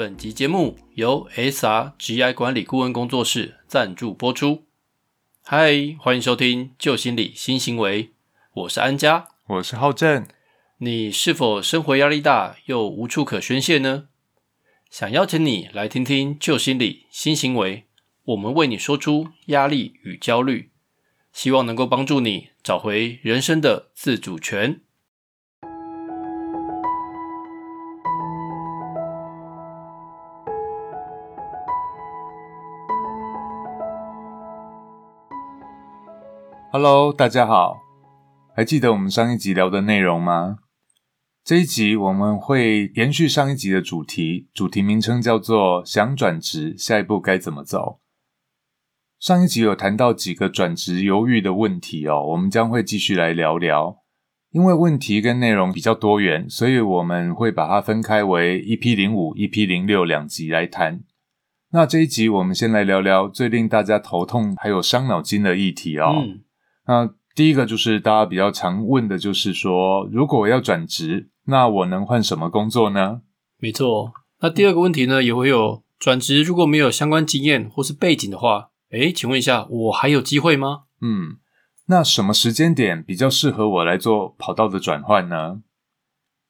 本集节目由 SRGI 管理顾问工作室赞助播出。嗨，欢迎收听旧心理新行为，我是安家，我是浩正。你是否生活压力大又无处可宣泄呢？想邀请你来听听旧心理新行为，我们为你说出压力与焦虑，希望能够帮助你找回人生的自主权。Hello，大家好，还记得我们上一集聊的内容吗？这一集我们会延续上一集的主题，主题名称叫做“想转职，下一步该怎么走”。上一集有谈到几个转职犹豫的问题哦，我们将会继续来聊聊。因为问题跟内容比较多元，所以我们会把它分开为一 P 零五、一 P 零六两集来谈。那这一集我们先来聊聊最令大家头痛还有伤脑筋的议题哦。那第一个就是大家比较常问的，就是说，如果我要转职，那我能换什么工作呢？没错。那第二个问题呢，也会有转职如果没有相关经验或是背景的话，诶，请问一下，我还有机会吗？嗯，那什么时间点比较适合我来做跑道的转换呢？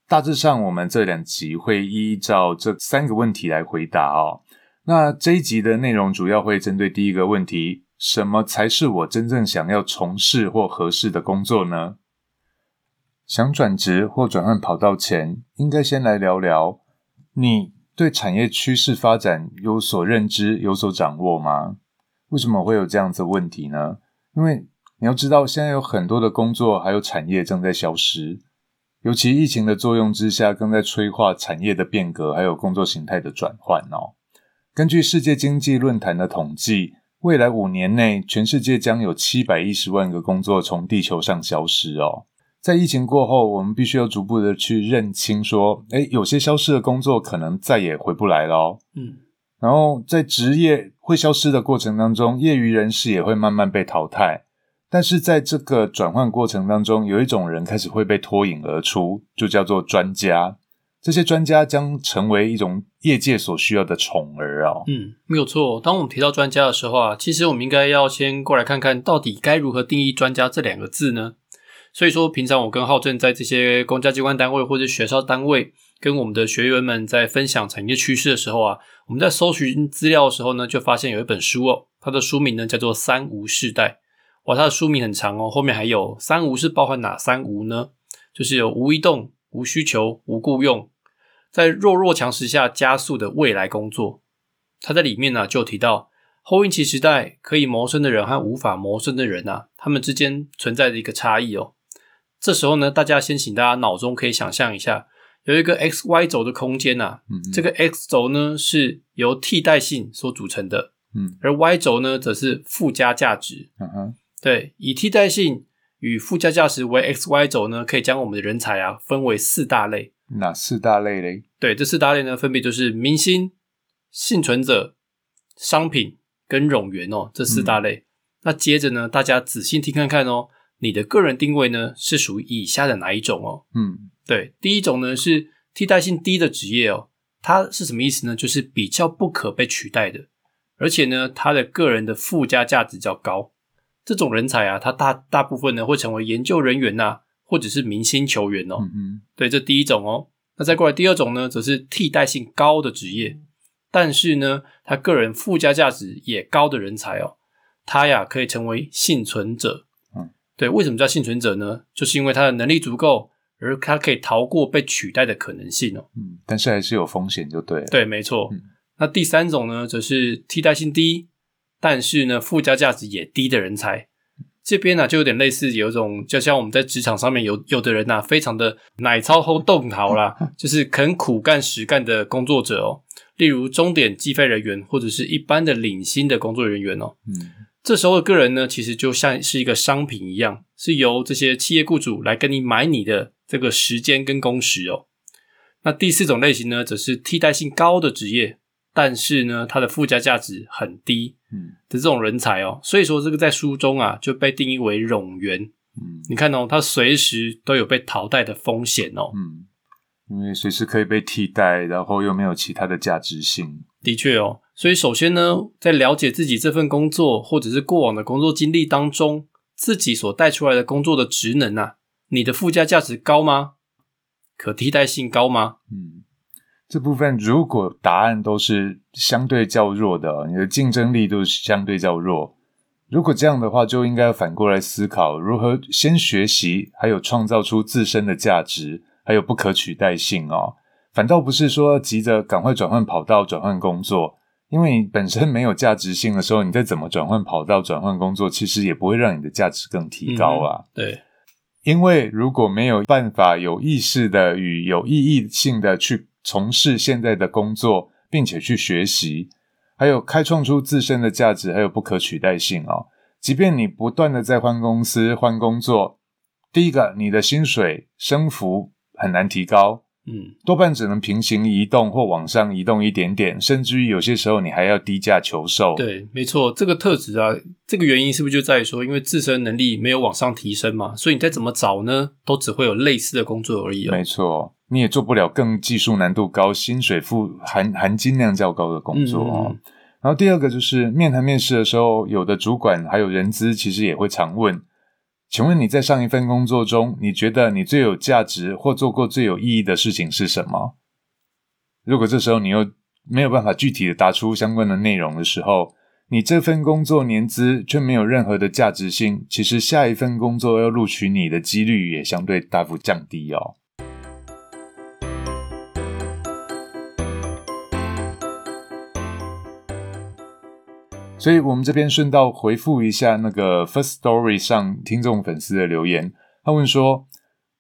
大致上，我们这两集会依照这三个问题来回答哦。那这一集的内容主要会针对第一个问题。什么才是我真正想要从事或合适的工作呢？想转职或转换跑道前，应该先来聊聊你对产业趋势发展有所认知、有所掌握吗？为什么会有这样子问题呢？因为你要知道，现在有很多的工作还有产业正在消失，尤其疫情的作用之下，更在催化产业的变革，还有工作形态的转换哦。根据世界经济论坛的统计。未来五年内，全世界将有七百一十万个工作从地球上消失哦。在疫情过后，我们必须要逐步的去认清，说，诶，有些消失的工作可能再也回不来了。嗯，然后在职业会消失的过程当中，业余人士也会慢慢被淘汰。但是在这个转换过程当中，有一种人开始会被脱颖而出，就叫做专家。这些专家将成为一种业界所需要的宠儿啊。嗯，没有错。当我们提到专家的时候啊，其实我们应该要先过来看看到底该如何定义“专家”这两个字呢？所以说，平常我跟浩正在这些公家机关单位或者学校单位，跟我们的学员们在分享产业趋势的时候啊，我们在搜寻资料的时候呢，就发现有一本书哦，它的书名呢叫做《三无世代》。哇，它的书名很长哦，后面还有“三无”是包含哪三无呢？就是有无移动。无需求、无雇用，在弱弱强食下加速的未来工作。他在里面呢就提到，后疫情时代可以谋生的人和无法谋生的人啊，他们之间存在的一个差异哦。这时候呢，大家先请大家脑中可以想象一下，有一个 x y 轴的空间呐，这个 x 轴呢是由替代性所组成的，嗯，而 y 轴呢则是附加价值。嗯哼，对，以替代性。与附加价值为 x y 轴呢，可以将我们的人才啊分为四大类。哪四大类嘞？对，这四大类呢，分别就是明星、幸存者、商品跟冗员哦，这四大类。那接着呢，大家仔细听看看哦，你的个人定位呢是属于以下的哪一种哦？嗯，对，第一种呢是替代性低的职业哦，它是什么意思呢？就是比较不可被取代的，而且呢，它的个人的附加价值较高。这种人才啊，他大大部分呢会成为研究人员呐，或者是明星球员哦。嗯对，这第一种哦。那再过来第二种呢，则是替代性高的职业，但是呢，他个人附加价值也高的人才哦。他呀可以成为幸存者。嗯，对，为什么叫幸存者呢？就是因为他的能力足够，而他可以逃过被取代的可能性哦。嗯，但是还是有风险，就对。对，没错。那第三种呢，则是替代性低。但是呢，附加价值也低的人才，这边呢就有点类似，有一种就像我们在职场上面有有的人呐，非常的奶超后动逃啦，就是肯苦干实干的工作者哦，例如终点计费人员或者是一般的领薪的工作人员哦，嗯，这时候的个人呢，其实就像是一个商品一样，是由这些企业雇主来跟你买你的这个时间跟工时哦。那第四种类型呢，则是替代性高的职业。但是呢，它的附加价值很低，嗯，的这种人才哦，所以说这个在书中啊就被定义为冗员，嗯，你看哦，它随时都有被淘汰的风险哦，嗯，因为随时可以被替代，然后又没有其他的价值性。的确哦，所以首先呢，在了解自己这份工作或者是过往的工作经历当中，自己所带出来的工作的职能啊，你的附加价值高吗？可替代性高吗？嗯，这部分如果答案都是相对较弱的，你的竞争力都是相对较弱。如果这样的话，就应该反过来思考如何先学习，还有创造出自身的价值，还有不可取代性哦。反倒不是说急着赶快转换跑道、转换工作，因为你本身没有价值性的时候，你再怎么转换跑道、转换工作，其实也不会让你的价值更提高啊。对，因为如果没有办法有意识的与有意义性的去从事现在的工作，并且去学习，还有开创出自身的价值，还有不可取代性哦。即便你不断的在换公司、换工作，第一个，你的薪水升幅很难提高。嗯，多半只能平行移动或往上移动一点点，甚至于有些时候你还要低价求售。对，没错，这个特质啊，这个原因是不是就在于说，因为自身能力没有往上提升嘛，所以你再怎么找呢，都只会有类似的工作而已。没错，你也做不了更技术难度高、薪水富含含金量较高的工作哦。然后第二个就是面谈面试的时候，有的主管还有人资其实也会常问。请问你在上一份工作中，你觉得你最有价值或做过最有意义的事情是什么？如果这时候你又没有办法具体的答出相关的内容的时候，你这份工作年资却没有任何的价值性，其实下一份工作要录取你的几率也相对大幅降低哦。所以我们这边顺道回复一下那个 First Story 上听众粉丝的留言。他问说，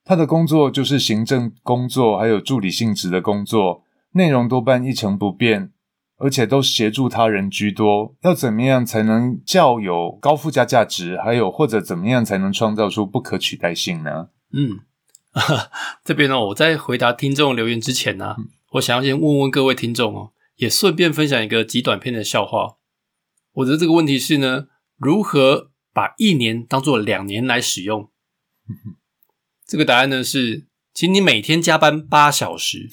他的工作就是行政工作，还有助理性质的工作，内容多半一成不变，而且都协助他人居多。要怎么样才能较有高附加价值？还有或者怎么样才能创造出不可取代性呢？嗯，这边呢，我在回答听众留言之前呢，我想要先问问各位听众哦，也顺便分享一个极短片的笑话。我的这个问题是呢，如何把一年当做两年来使用？这个答案呢是，请你每天加班八小时。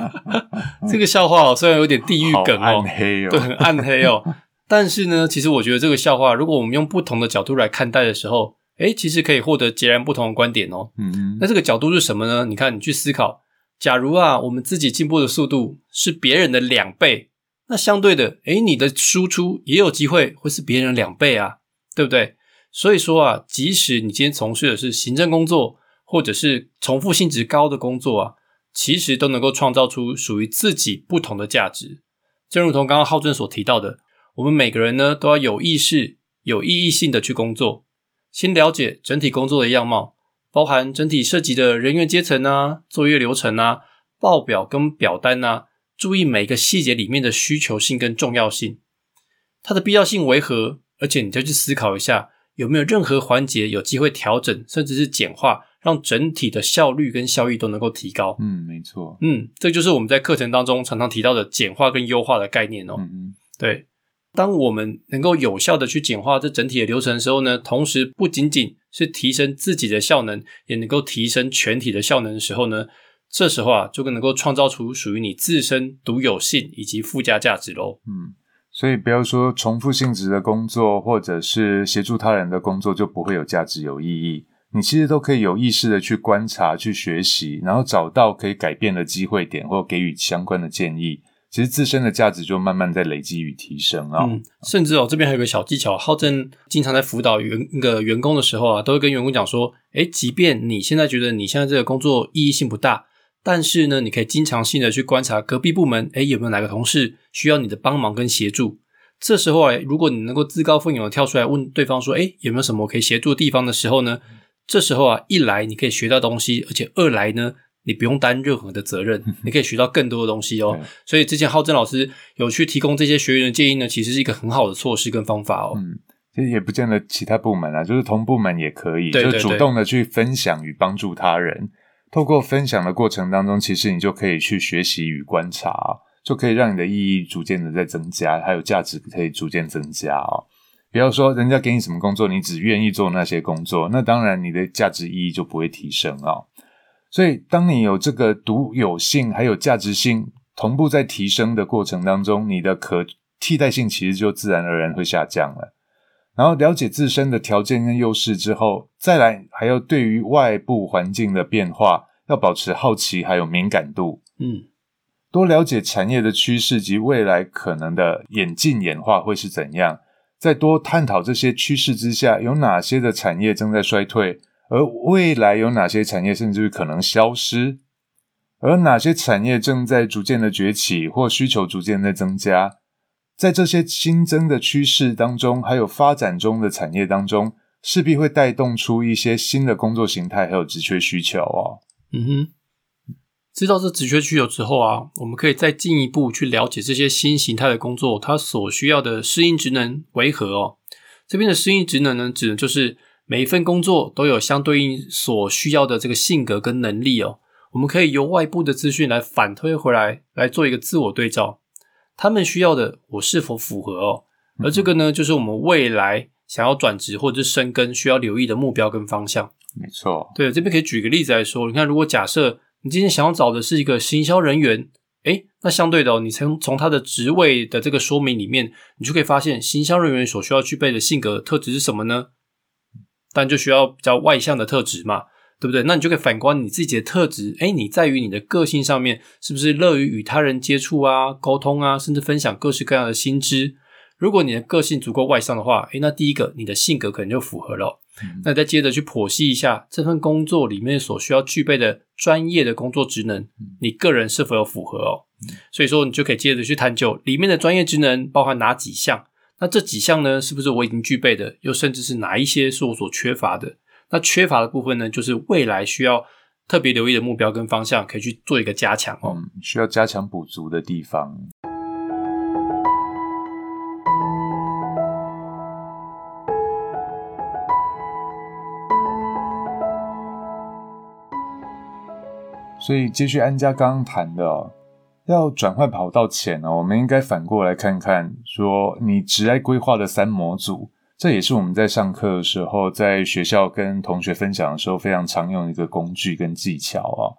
这个笑话虽然有点地狱梗哦，暗黑哦，对，很暗黑哦。但是呢，其实我觉得这个笑话，如果我们用不同的角度来看待的时候，诶，其实可以获得截然不同的观点哦。嗯嗯，那这个角度是什么呢？你看，你去思考，假如啊，我们自己进步的速度是别人的两倍。那相对的，诶，你的输出也有机会会是别人两倍啊，对不对？所以说啊，即使你今天从事的是行政工作，或者是重复性质高的工作啊，其实都能够创造出属于自己不同的价值。正如同刚刚浩正所提到的，我们每个人呢都要有意识、有意义性的去工作，先了解整体工作的样貌，包含整体涉及的人员阶层啊、作业流程啊、报表跟表单啊。注意每个细节里面的需求性跟重要性，它的必要性为何？而且你再去思考一下，有没有任何环节有机会调整，甚至是简化，让整体的效率跟效益都能够提高。嗯，没错。嗯，这就是我们在课程当中常常提到的简化跟优化的概念哦。嗯嗯，对。当我们能够有效的去简化这整体的流程的时候呢，同时不仅仅是提升自己的效能，也能够提升全体的效能的时候呢。这时候啊，就更能够创造出属于你自身独有性以及附加价值喽。嗯，所以不要说重复性质的工作，或者是协助他人的工作就不会有价值、有意义。你其实都可以有意识的去观察、去学习，然后找到可以改变的机会点，或给予相关的建议。其实自身的价值就慢慢在累积与提升啊。嗯，甚至哦，这边还有个小技巧，浩正经常在辅导员那个员工的时候啊，都会跟员工讲说：，诶，即便你现在觉得你现在这个工作意义性不大。但是呢，你可以经常性的去观察隔壁部门，诶有没有哪个同事需要你的帮忙跟协助？这时候啊，如果你能够自告奋勇的跳出来问对方说，诶有没有什么可以协助的地方的时候呢？这时候啊，一来你可以学到东西，而且二来呢，你不用担任何的责任，你可以学到更多的东西哦。所以之前浩正老师有去提供这些学员的建议呢，其实是一个很好的措施跟方法哦。嗯，其实也不见得其他部门啊，就是同部门也可以，就主动的去分享与帮助他人。透过分享的过程当中，其实你就可以去学习与观察，就可以让你的意义逐渐的在增加，还有价值可以逐渐增加哦。不要说人家给你什么工作，你只愿意做那些工作，那当然你的价值意义就不会提升啊。所以，当你有这个独有性还有价值性同步在提升的过程当中，你的可替代性其实就自然而然会下降了。然后了解自身的条件跟优势之后，再来还要对于外部环境的变化要保持好奇还有敏感度。嗯，多了解产业的趋势及未来可能的演进演化会是怎样，在多探讨这些趋势之下，有哪些的产业正在衰退，而未来有哪些产业甚至于可能消失，而哪些产业正在逐渐的崛起或需求逐渐在增加。在这些新增的趋势当中，还有发展中的产业当中，势必会带动出一些新的工作形态，还有职缺需求哦。嗯哼，知道这职缺需求之后啊，我们可以再进一步去了解这些新形态的工作，它所需要的适应职能为何哦。这边的适应职能呢，指的就是每一份工作都有相对应所需要的这个性格跟能力哦。我们可以由外部的资讯来反推回来，来做一个自我对照。他们需要的我是否符合哦？而这个呢，就是我们未来想要转职或者是深耕需要留意的目标跟方向。没错，对，这边可以举个例子来说，你看，如果假设你今天想要找的是一个行销人员，诶，那相对的，哦，你从从他的职位的这个说明里面，你就可以发现行销人员所需要具备的性格特质是什么呢？但就需要比较外向的特质嘛。对不对？那你就可以反观你自己的特质，哎，你在于你的个性上面，是不是乐于与他人接触啊、沟通啊，甚至分享各式各样的新知？如果你的个性足够外向的话，哎，那第一个你的性格可能就符合了。那再接着去剖析一下这份工作里面所需要具备的专业的工作职能，你个人是否有符合哦？所以说你就可以接着去探究里面的专业职能包含哪几项？那这几项呢，是不是我已经具备的？又甚至是哪一些是我所缺乏的？那缺乏的部分呢，就是未来需要特别留意的目标跟方向，可以去做一个加强哦。需要加强补足的地方。所以，继续安家刚刚谈的，要转换跑道前呢，我们应该反过来看看，说你职业规划的三模组。这也是我们在上课的时候，在学校跟同学分享的时候非常常用一个工具跟技巧啊。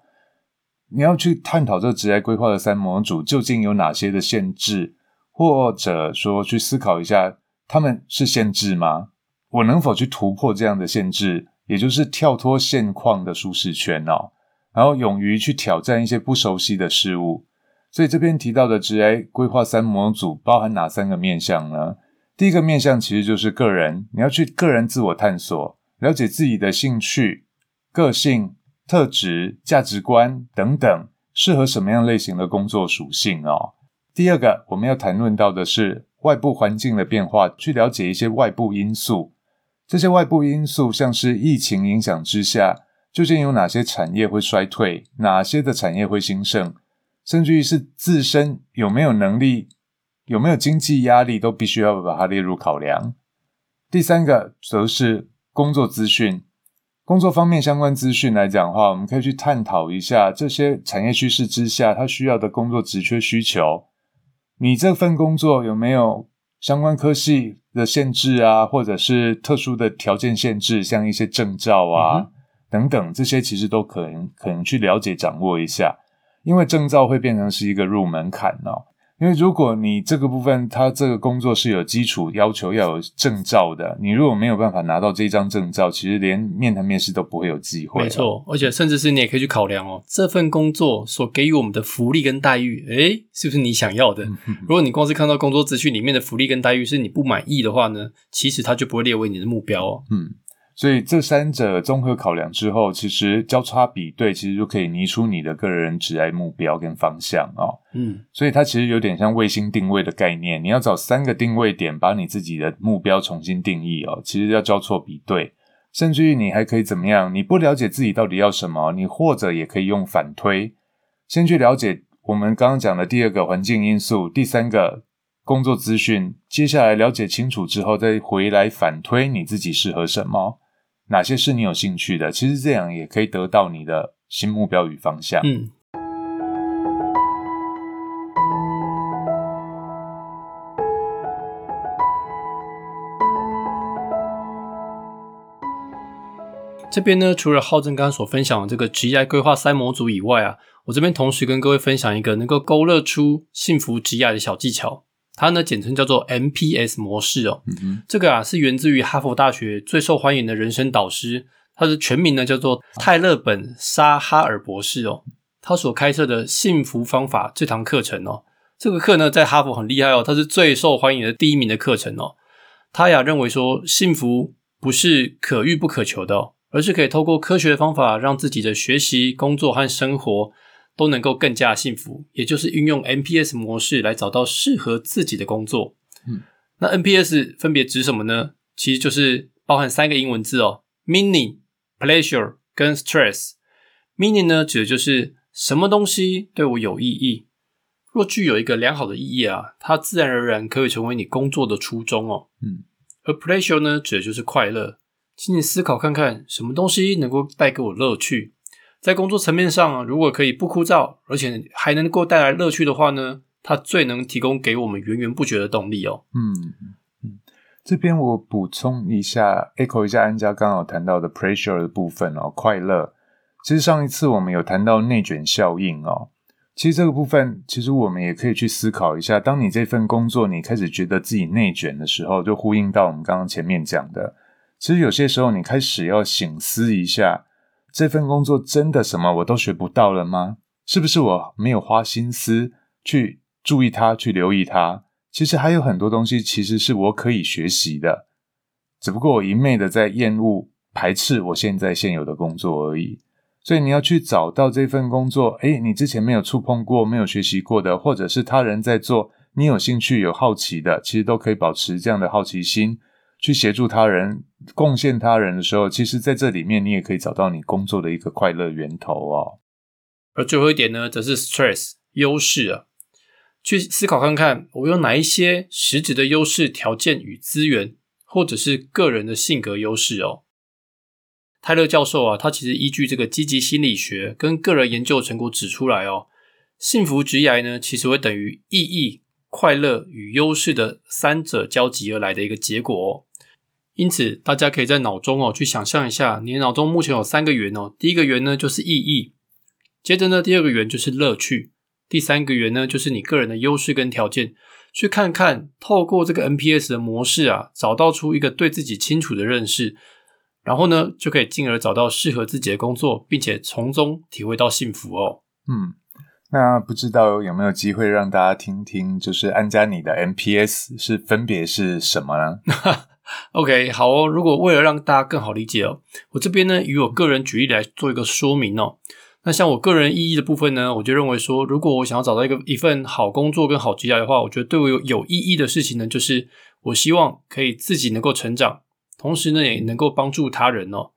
你要去探讨这职业规划的三模组究竟有哪些的限制，或者说去思考一下，他们是限制吗？我能否去突破这样的限制，也就是跳脱现况的舒适圈哦，然后勇于去挑战一些不熟悉的事物。所以这边提到的职业规划三模组包含哪三个面向呢？第一个面向其实就是个人，你要去个人自我探索，了解自己的兴趣、个性、特质、价值观等等，适合什么样类型的工作属性哦。第二个，我们要谈论到的是外部环境的变化，去了解一些外部因素。这些外部因素，像是疫情影响之下，究竟有哪些产业会衰退，哪些的产业会兴盛，甚至于是自身有没有能力。有没有经济压力，都必须要把它列入考量。第三个则是工作资讯，工作方面相关资讯来讲的话，我们可以去探讨一下这些产业趋势之下，它需要的工作职缺需求。你这份工作有没有相关科系的限制啊，或者是特殊的条件限制，像一些证照啊等等，这些其实都可能可能去了解掌握一下，因为证照会变成是一个入门槛哦。因为如果你这个部分，他这个工作是有基础要求要有证照的，你如果没有办法拿到这张证照，其实连面谈面试都不会有机会。没错，而且甚至是你也可以去考量哦，这份工作所给予我们的福利跟待遇，诶，是不是你想要的？如果你光是看到工作资讯里面的福利跟待遇是你不满意的话呢，其实它就不会列为你的目标哦。嗯。所以这三者综合考量之后，其实交叉比对，其实就可以拟出你的个人职业目标跟方向啊。嗯，所以它其实有点像卫星定位的概念，你要找三个定位点，把你自己的目标重新定义哦。其实要交错比对，甚至于你还可以怎么样？你不了解自己到底要什么，你或者也可以用反推，先去了解我们刚刚讲的第二个环境因素，第三个工作资讯，接下来了解清楚之后，再回来反推你自己适合什么。哪些是你有兴趣的？其实这样也可以得到你的新目标与方向。嗯，这边呢，除了浩正刚所分享的这个职业规划三模组以外啊，我这边同时跟各位分享一个能够勾勒出幸福职业的小技巧，它呢简称叫做 MPS 模式哦。这个啊是源自于哈佛大学最受欢迎的人生导师，他的全名呢叫做泰勒本沙哈尔博士哦。他所开设的幸福方法这堂课程哦，这个课呢在哈佛很厉害哦，它是最受欢迎的第一名的课程哦。他呀认为说，幸福不是可遇不可求的。哦而是可以透过科学的方法，让自己的学习、工作和生活都能够更加幸福。也就是运用 NPS 模式来找到适合自己的工作。嗯，那 NPS 分别指什么呢？其实就是包含三个英文字哦：meaning、pleasure 跟 stress。meaning 呢，指的就是什么东西对我有意义。若具有一个良好的意义啊，它自然而然可以成为你工作的初衷哦。嗯，而 pleasure 呢，指的就是快乐。请你思考看看，什么东西能够带给我乐趣？在工作层面上，如果可以不枯燥，而且还能够带来乐趣的话呢？它最能提供给我们源源不绝的动力哦。嗯嗯，这边我补充一下，echo 一下安家刚好谈到的 pressure 的部分哦，快乐。其实上一次我们有谈到内卷效应哦，其实这个部分，其实我们也可以去思考一下，当你这份工作你开始觉得自己内卷的时候，就呼应到我们刚刚前面讲的。其实有些时候，你开始要醒思一下，这份工作真的什么我都学不到了吗？是不是我没有花心思去注意它、去留意它？其实还有很多东西，其实是我可以学习的，只不过我一昧的在厌恶、排斥我现在现有的工作而已。所以你要去找到这份工作，诶，你之前没有触碰过、没有学习过的，或者是他人在做，你有兴趣、有好奇的，其实都可以保持这样的好奇心。去协助他人、贡献他人的时候，其实在这里面你也可以找到你工作的一个快乐源头哦。而最后一点呢，则是 stress 优势啊，去思考看看我有哪一些实质的优势条件与资源，或者是个人的性格优势哦。泰勒教授啊，他其实依据这个积极心理学跟个人研究成果指出来哦，幸福职业呢，其实会等于意义、快乐与优势的三者交集而来的一个结果哦。因此，大家可以在脑中哦去想象一下，你的脑中目前有三个圆哦。第一个圆呢就是意义，接着呢第二个圆就是乐趣，第三个圆呢就是你个人的优势跟条件。去看看，透过这个 NPS 的模式啊，找到出一个对自己清楚的认识，然后呢就可以进而找到适合自己的工作，并且从中体会到幸福哦。嗯，那不知道有没有机会让大家听听，就是安家你的 NPS 是分别是什么呢 ？OK，好哦。如果为了让大家更好理解哦，我这边呢以我个人举例来做一个说明哦。那像我个人意义的部分呢，我就认为说，如果我想要找到一个一份好工作跟好职业的话，我觉得对我有有意义的事情呢，就是我希望可以自己能够成长，同时呢也能够帮助他人哦。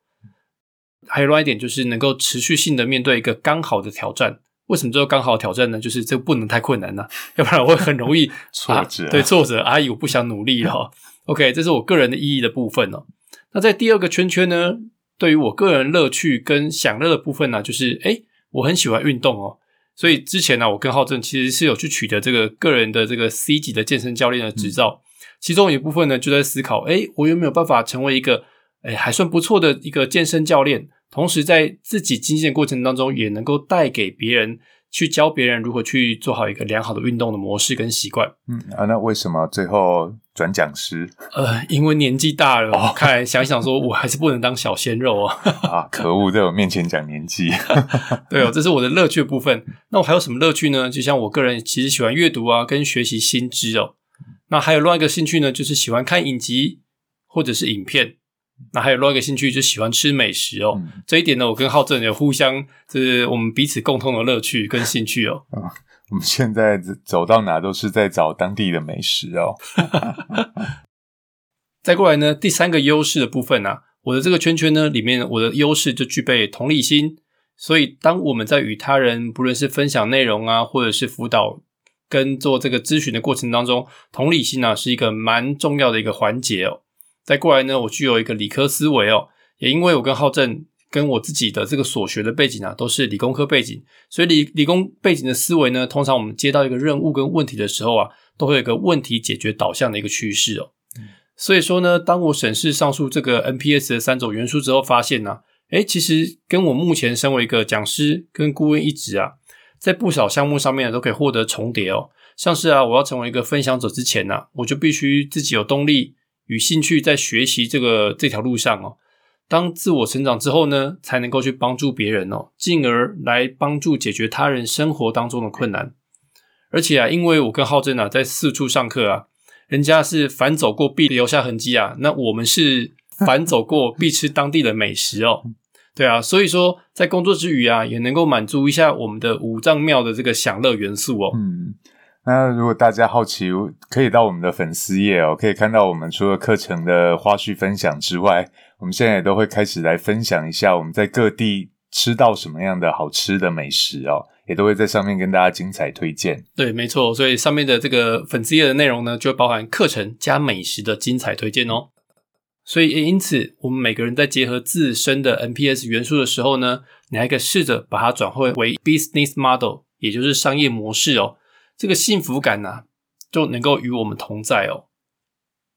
还有另外一点就是能够持续性的面对一个刚好的挑战。为什么叫刚好挑战呢？就是这不能太困难呢，要不然我会很容易 挫折。对挫折，阿姨我不想努力了。OK，这是我个人的意义的部分哦。那在第二个圈圈呢，对于我个人乐趣跟享乐的部分呢，就是诶我很喜欢运动哦。所以之前呢，我跟浩正其实是有去取得这个个人的这个 C 级的健身教练的执照。其中一部分呢，就在思考，诶我有没有办法成为一个诶还算不错的一个健身教练，同时在自己经验的过程当中，也能够带给别人。去教别人如何去做好一个良好的运动的模式跟习惯。嗯啊，那为什么最后转讲师？呃，因为年纪大了，看来想想说，我还是不能当小鲜肉啊！啊，可恶，在我面前讲年纪。对哦，这是我的乐趣部分。那我还有什么乐趣呢？就像我个人其实喜欢阅读啊，跟学习新知哦。那还有另外一个兴趣呢，就是喜欢看影集或者是影片。那还有另外一个兴趣，就喜欢吃美食哦。这一点呢，我跟浩正有互相，就是我们彼此共同的乐趣跟兴趣哦。我们现在走到哪都是在找当地的美食哦。再过来呢，第三个优势的部分呢，我的这个圈圈呢里面，我的优势就具备同理心。所以，当我们在与他人，不论是分享内容啊，或者是辅导跟做这个咨询的过程当中，同理心呢是一个蛮重要的一个环节哦。再过来呢，我具有一个理科思维哦，也因为我跟浩正跟我自己的这个所学的背景啊，都是理工科背景，所以理理工背景的思维呢，通常我们接到一个任务跟问题的时候啊，都会有一个问题解决导向的一个趋势哦。所以说呢，当我审视上述这个 NPS 的三种元素之后，发现呢，哎，其实跟我目前身为一个讲师跟顾问一职啊，在不少项目上面都可以获得重叠哦。像是啊，我要成为一个分享者之前呢，我就必须自己有动力与兴趣在学习这个这条路上哦。当自我成长之后呢，才能够去帮助别人哦，进而来帮助解决他人生活当中的困难。而且啊，因为我跟浩正啊在四处上课啊，人家是反走过必留下痕迹啊，那我们是反走过 必吃当地的美食哦。对啊，所以说在工作之余啊，也能够满足一下我们的五脏庙的这个享乐元素哦。嗯，那如果大家好奇，可以到我们的粉丝页哦，可以看到我们除了课程的花絮分享之外，我们现在也都会开始来分享一下我们在各地吃到什么样的好吃的美食哦，也都会在上面跟大家精彩推荐。对，没错，所以上面的这个粉丝页的内容呢，就包含课程加美食的精彩推荐哦。所以，因此，我们每个人在结合自身的 NPS 元素的时候呢，你还可以试着把它转换为 business model，也就是商业模式哦。这个幸福感呢，就能够与我们同在哦。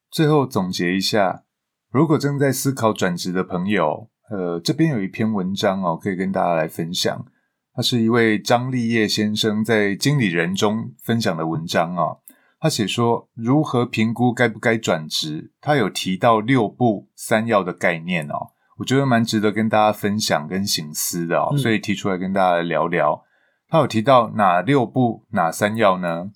最后总结一下，如果正在思考转职的朋友，呃，这边有一篇文章哦，可以跟大家来分享。他是一位张立业先生在经理人中分享的文章哦。他写说如何评估该不该转职，他有提到六不三要的概念哦，我觉得蛮值得跟大家分享跟醒思的哦，所以提出来跟大家来聊聊。他有提到哪六步哪三要呢？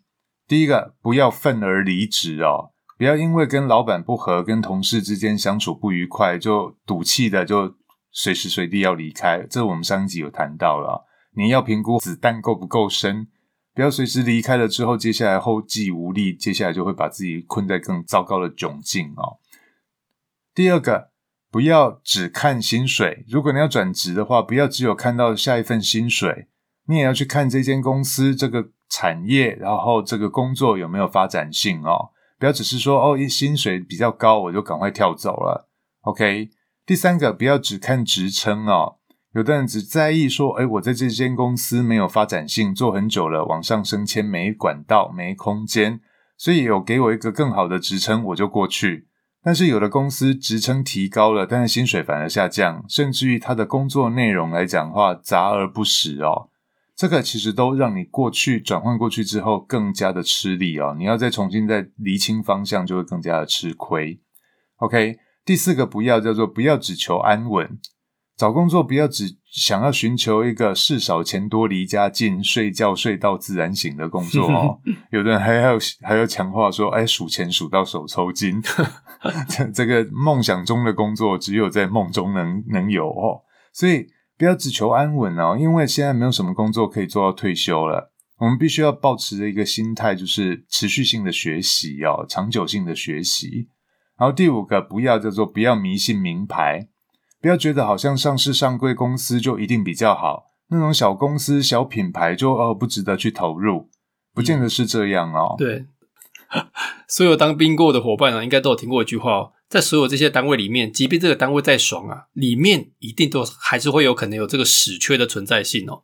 第一个，不要愤而离职哦，不要因为跟老板不和、跟同事之间相处不愉快，就赌气的就随时随地要离开。这我们上一集有谈到了，你要评估子弹够不够深。不要随时离开了之后，接下来后继无力，接下来就会把自己困在更糟糕的窘境哦。第二个，不要只看薪水。如果你要转职的话，不要只有看到下一份薪水，你也要去看这间公司这个产业，然后这个工作有没有发展性哦。不要只是说哦，薪水比较高，我就赶快跳走了。OK。第三个，不要只看职称哦。有的人只在意说，哎，我在这间公司没有发展性，做很久了，往上升迁没管道、没空间，所以有给我一个更好的职称，我就过去。但是有的公司职称提高了，但是薪水反而下降，甚至于他的工作内容来讲话杂而不实哦。这个其实都让你过去转换过去之后更加的吃力哦。你要再重新再厘清方向，就会更加的吃亏。OK，第四个不要叫做不要只求安稳。找工作不要只想要寻求一个事少钱多离家近睡觉睡到自然醒的工作哦，有的人还要还要强化说，哎，数钱数到手抽筋，这这个梦想中的工作只有在梦中能能有哦，所以不要只求安稳哦，因为现在没有什么工作可以做到退休了，我们必须要保持的一个心态就是持续性的学习哦，长久性的学习。然后第五个不要叫做不要迷信名牌。不要觉得好像上市上柜公司就一定比较好，那种小公司小品牌就哦不值得去投入，不见得是这样哦。对，所有当兵过的伙伴呢，应该都有听过一句话哦，在所有这些单位里面，即便这个单位再爽啊，里面一定都还是会有可能有这个死缺的存在性哦。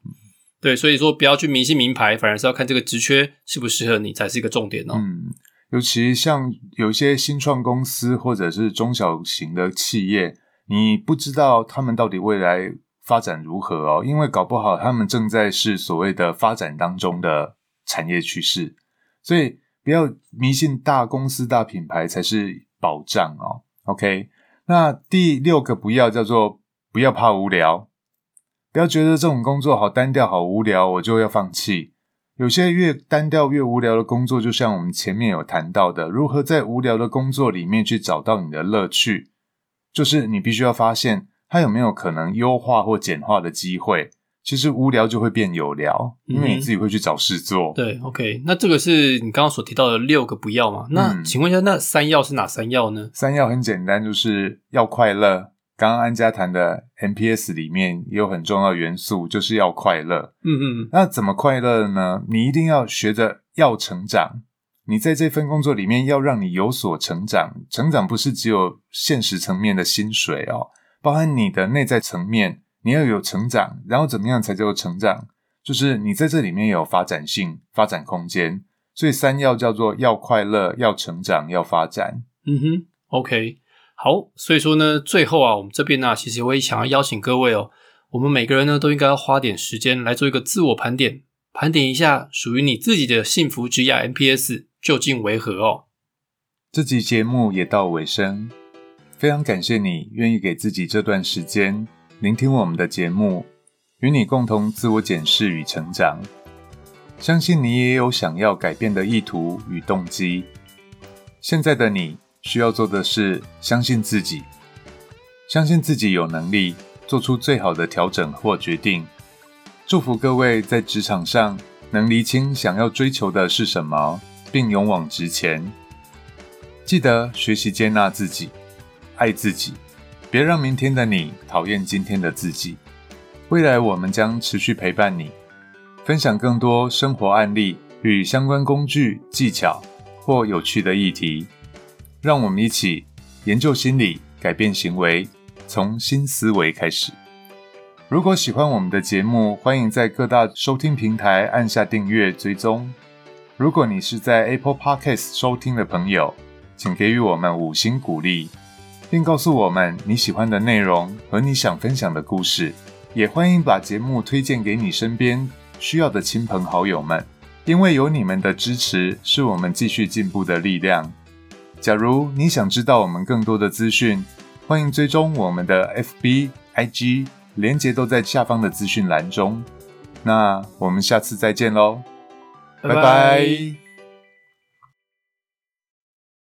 对，所以说不要去迷信名牌，反而是要看这个职缺适不适合你才是一个重点哦。嗯，尤其像有一些新创公司或者是中小型的企业。你不知道他们到底未来发展如何哦，因为搞不好他们正在是所谓的发展当中的产业趋势，所以不要迷信大公司大品牌才是保障哦。OK，那第六个不要叫做不要怕无聊，不要觉得这种工作好单调好无聊，我就要放弃。有些越单调越无聊的工作，就像我们前面有谈到的，如何在无聊的工作里面去找到你的乐趣。就是你必须要发现它有没有可能优化或简化的机会。其实无聊就会变有聊，因为你自己会去找事做。对，OK，那这个是你刚刚所提到的六个不要嘛？那请问一下，那三要是哪三要呢？三要很简单，就是要快乐。刚刚安家谈的 MPS 里面也有很重要元素，就是要快乐。嗯嗯，那怎么快乐呢？你一定要学着要成长。你在这份工作里面要让你有所成长，成长不是只有现实层面的薪水哦，包含你的内在层面，你要有成长，然后怎么样才叫做成长？就是你在这里面有发展性、发展空间。所以三要叫做要快乐、要成长、要发展。嗯哼，OK。好，所以说呢，最后啊，我们这边呢，其实我也想要邀请各位哦，我们每个人呢，都应该要花点时间来做一个自我盘点，盘点一下属于你自己的幸福之亚 MPS 究竟为何哦。这集节目也到尾声，非常感谢你愿意给自己这段时间聆听我们的节目，与你共同自我检视与成长。相信你也有想要改变的意图与动机。现在的你需要做的是相信自己，相信自己有能力做出最好的调整或决定。祝福各位在职场上能厘清想要追求的是什么，并勇往直前。记得学习接纳自己，爱自己，别让明天的你讨厌今天的自己。未来我们将持续陪伴你。分享更多生活案例与相关工具、技巧或有趣的议题，让我们一起研究心理，改变行为，从新思维开始。如果喜欢我们的节目，欢迎在各大收听平台按下订阅追踪。如果你是在 Apple Podcast 收听的朋友，请给予我们五星鼓励，并告诉我们你喜欢的内容和你想分享的故事。也欢迎把节目推荐给你身边。需要的亲朋好友们，因为有你们的支持，是我们继续进步的力量。假如你想知道我们更多的资讯，欢迎追踪我们的 FB、IG，连接都在下方的资讯栏中。那我们下次再见喽，拜拜。